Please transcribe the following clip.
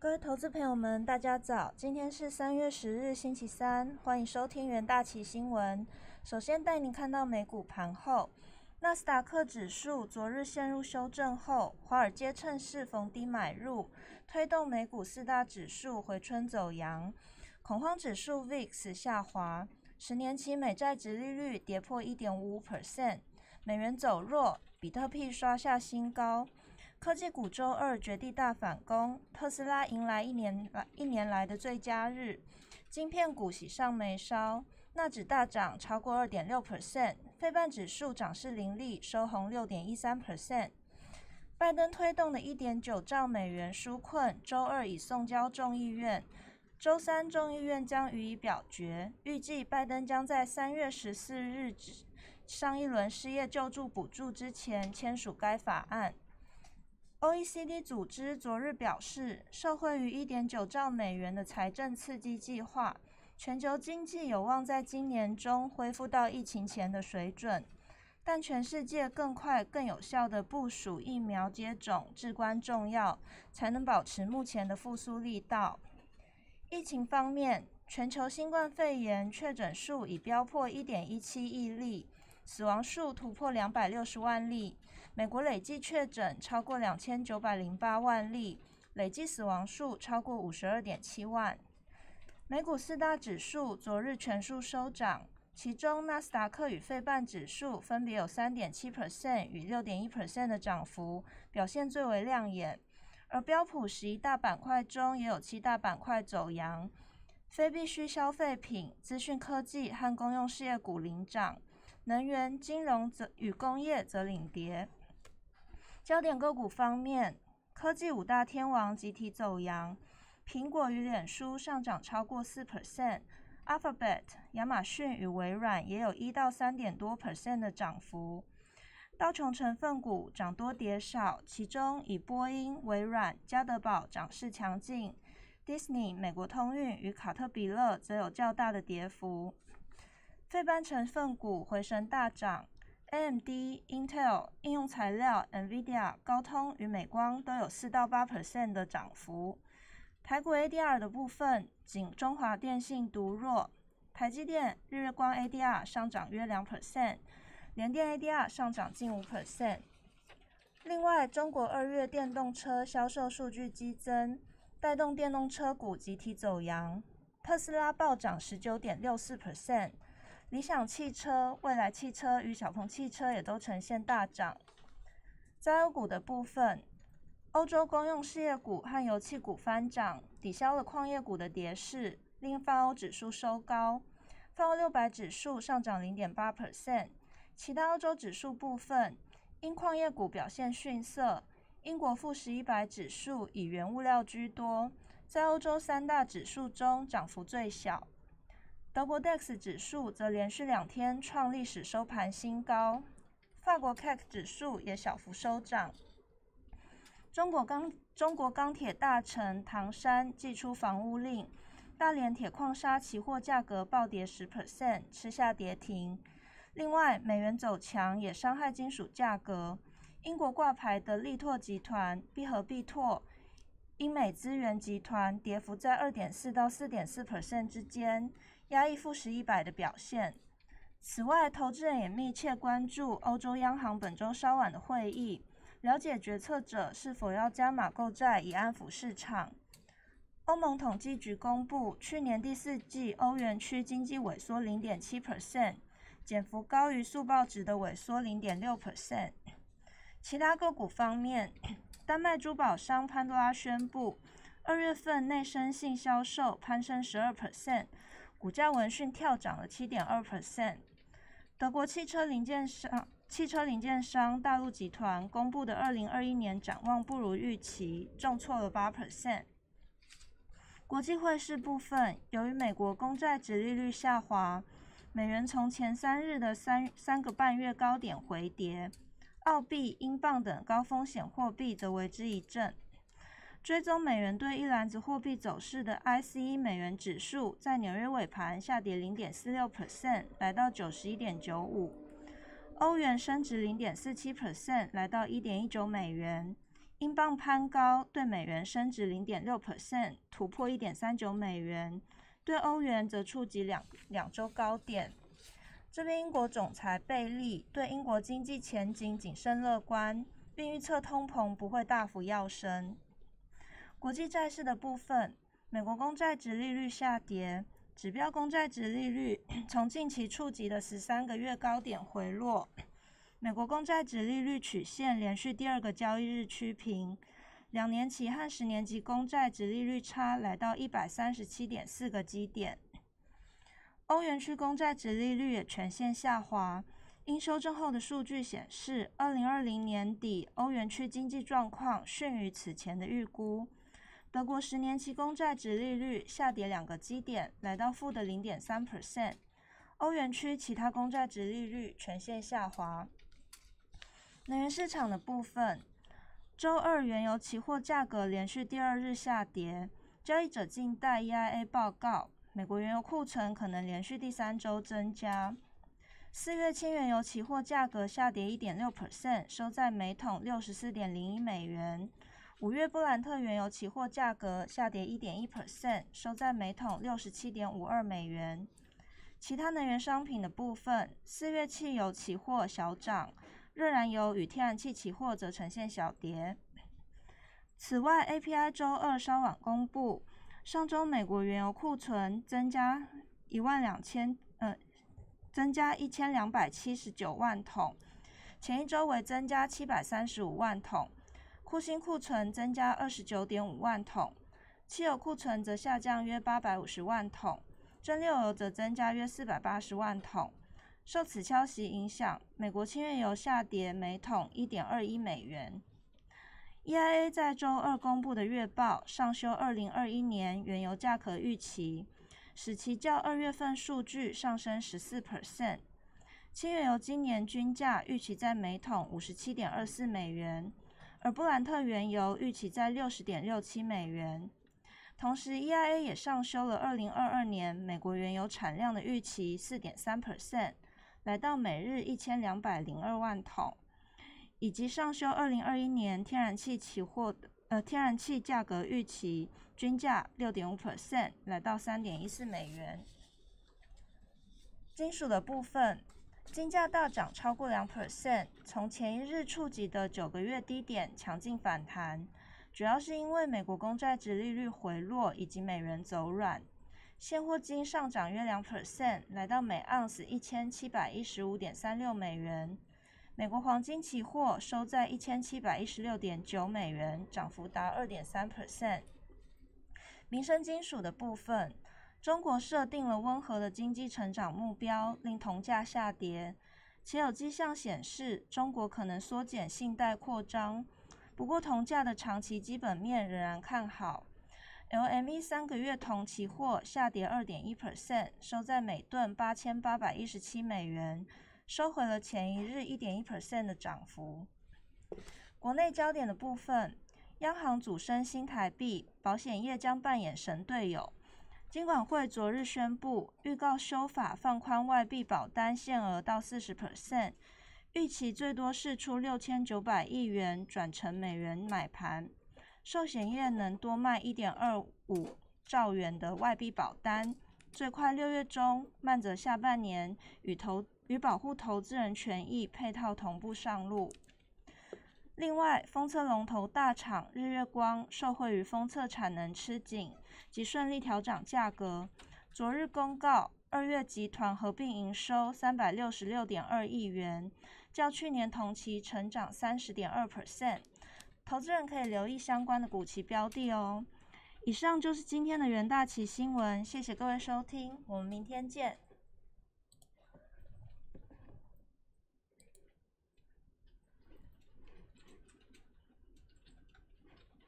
各位投资朋友们，大家早！今天是三月十日，星期三，欢迎收听元大旗新闻。首先带您看到美股盘后，纳斯达克指数昨日陷入修正后，华尔街趁势逢低买入，推动美股四大指数回春走阳。恐慌指数 VIX 下滑，十年期美债值利率跌破一点五 percent，美元走弱，比特币刷下新高。科技股周二绝地大反攻，特斯拉迎来一年来一年来的最佳日。晶片股喜上眉梢，纳指大涨超过二点六 percent，费半指数涨势凌厉，收红六点一三 percent。拜登推动的一点九兆美元纾困，周二已送交众议院，周三众议院将予以表决。预计拜登将在三月十四日上一轮失业救助补助之前签署该法案。OECD 组织昨日表示，受惠于1.9兆美元的财政刺激计划，全球经济有望在今年中恢复到疫情前的水准。但全世界更快、更有效的部署疫苗接种至关重要，才能保持目前的复苏力道。疫情方面，全球新冠肺炎确诊数已飙破1.17亿例。死亡数突破两百六十万例，美国累计确诊超过两千九百零八万例，累计死亡数超过五十二点七万。美股四大指数昨日全数收涨，其中纳斯达克与费半指数分别有三点七 percent 与六点一 percent 的涨幅，表现最为亮眼。而标普十一大板块中也有七大板块走阳，非必需消费品、资讯科技和公用事业股领涨。能源、金融则与工业则领跌。焦点个股方面，科技五大天王集体走阳，苹果与脸书上涨超过四 percent，Alphabet、亚马逊与微软也有一到三点多 percent 的涨幅。道琼成分股涨多跌少，其中以波音、微软、加德堡涨势强劲，Disney、美国通运与卡特彼勒则有较大的跌幅。费半成分股回升大涨，AMD、Intel、应用材料、NVIDIA、高通与美光都有四到八 percent 的涨幅。台股 ADR 的部分，仅中华电信独弱，台积电、日月光 ADR 上涨约两 percent，联电 ADR 上涨近五 percent。另外，中国二月电动车销售数据激增，带动电动车股集体走阳，特斯拉暴涨十九点六四 percent。理想汽车、蔚来汽车与小鹏汽车也都呈现大涨。在欧股的部分，欧洲公用事业股和油气股翻涨，抵消了矿业股的跌势，令泛欧指数收高。泛欧六百指数上涨零点八 percent。其他欧洲指数部分，因矿业股表现逊色，英国富时一百指数以原物料居多，在欧洲三大指数中涨幅最小。德国 DAX 指数则连续两天创历史收盘新高，法国 CAC 指数也小幅收涨。中国钢中国钢铁大臣唐山寄出防务令，大连铁矿砂期货价格暴跌十 percent，吃下跌停。另外，美元走强也伤害金属价格，英国挂牌的力拓集团、必和必拓、英美资源集团跌幅在二点四到四点四 percent 之间。压抑富时一百的表现。此外，投资人也密切关注欧洲央行本周稍晚的会议，了解决策者是否要加码购债以安抚市场。欧盟统计局公布，去年第四季欧元区经济萎缩零点七 percent，减幅高于速报值的萎缩零点六 percent。其他个股方面，丹麦珠宝商潘多拉宣布，二月份内生性销售攀升十二 percent。股价闻讯跳涨了七点二 percent。德国汽车零件商汽车零件商大陆集团公布的二零二一年展望不如预期，重挫了八 percent。国际汇市部分，由于美国公债值利率下滑，美元从前三日的三三个半月高点回跌，澳币、英镑等高风险货币则为之一振。追踪美元对一篮子货币走势的 ICE 美元指数，在纽约尾盘下跌零点四六 percent，来到九十一点九五。欧元升值零点四七 percent，来到一点一九美元。英镑攀高，对美元升值零点六 percent，突破一点三九美元。对欧元则触及两两周高点。这边英国总裁贝利对英国经济前景谨慎乐观，并预测通膨不会大幅跃升。国际债市的部分，美国公债值利率下跌，指标公债值利率从近期触及的十三个月高点回落。美国公债值利率曲线连续第二个交易日趋平，两年期和十年期公债值利率差来到一百三十七点四个基点。欧元区公债值利率也全线下滑，因修正后的数据显示，二零二零年底欧元区经济状况逊于此前的预估。德国十年期公债值利率下跌两个基点，来到负的零点三 percent。欧元区其他公债值利率全线下滑。能源市场的部分，周二原油期货价格连续第二日下跌。交易者静待 EIA 报告，美国原油库存可能连续第三周增加。四月轻原油期货价格下跌一点六 percent，收在每桶六十四点零一美元。五月布兰特原油期货价格下跌一点一 percent，收在每桶六十七点五二美元。其他能源商品的部分，四月汽油期货小涨。热燃油与天然气期货则呈现小跌。此外，API 周二稍晚公布，上周美国原油库存增加一万两千，呃，增加一千两百七十九万桶，前一周为增加七百三十五万桶。库欣库存增加二十九点五万桶，汽油库存则下降约八百五十万桶，蒸馏油则增加约四百八十万桶。受此消息影响，美国轻原油下跌每桶一点二一美元。EIA 在周二公布的月报上修二零二一年原油价格预期，使其较二月份数据上升十四 percent。轻原油今年均价预期在每桶五十七点二四美元，而布兰特原油预期在六十点六七美元。同时，EIA 也上修了二零二二年美国原油产量的预期四点三 percent。来到每日一千两百零二万桶，以及上修二零二一年天然气期货的呃天然气价格预期均价六点五 percent，来到三点一四美元。金属的部分，金价大涨超过两 percent，从前一日触及的九个月低点强劲反弹，主要是因为美国公债值利率回落以及美元走软。现货金上涨约两 percent，来到每盎司一千七百一十五点三六美元。美国黄金期货收在一千七百一十六点九美元，涨幅达二点三 percent。民生金属的部分，中国设定了温和的经济成长目标，令铜价下跌，且有迹象显示中国可能缩减信贷扩张。不过，铜价的长期基本面仍然看好。LME 三个月铜期货下跌二点一 percent，收在每吨八千八百一十七美元，收回了前一日一点一 percent 的涨幅。国内焦点的部分，央行主升新台币，保险业将扮演神队友。金管会昨日宣布，预告修法放宽外币保单限额到四十 percent，预期最多释出六千九百亿元转成美元买盘。寿险业能多卖一点二五兆元的外币保单，最快六月中，慢则下半年与投与保护投资人权益配套同步上路。另外，封测龙头大厂日月光受惠于封测产能吃紧及顺利调涨价格，昨日公告二月集团合并营收三百六十六点二亿元，较去年同期成长三十点二 percent。投资人可以留意相关的股期标的哦。以上就是今天的元大旗新闻，谢谢各位收听，我们明天见。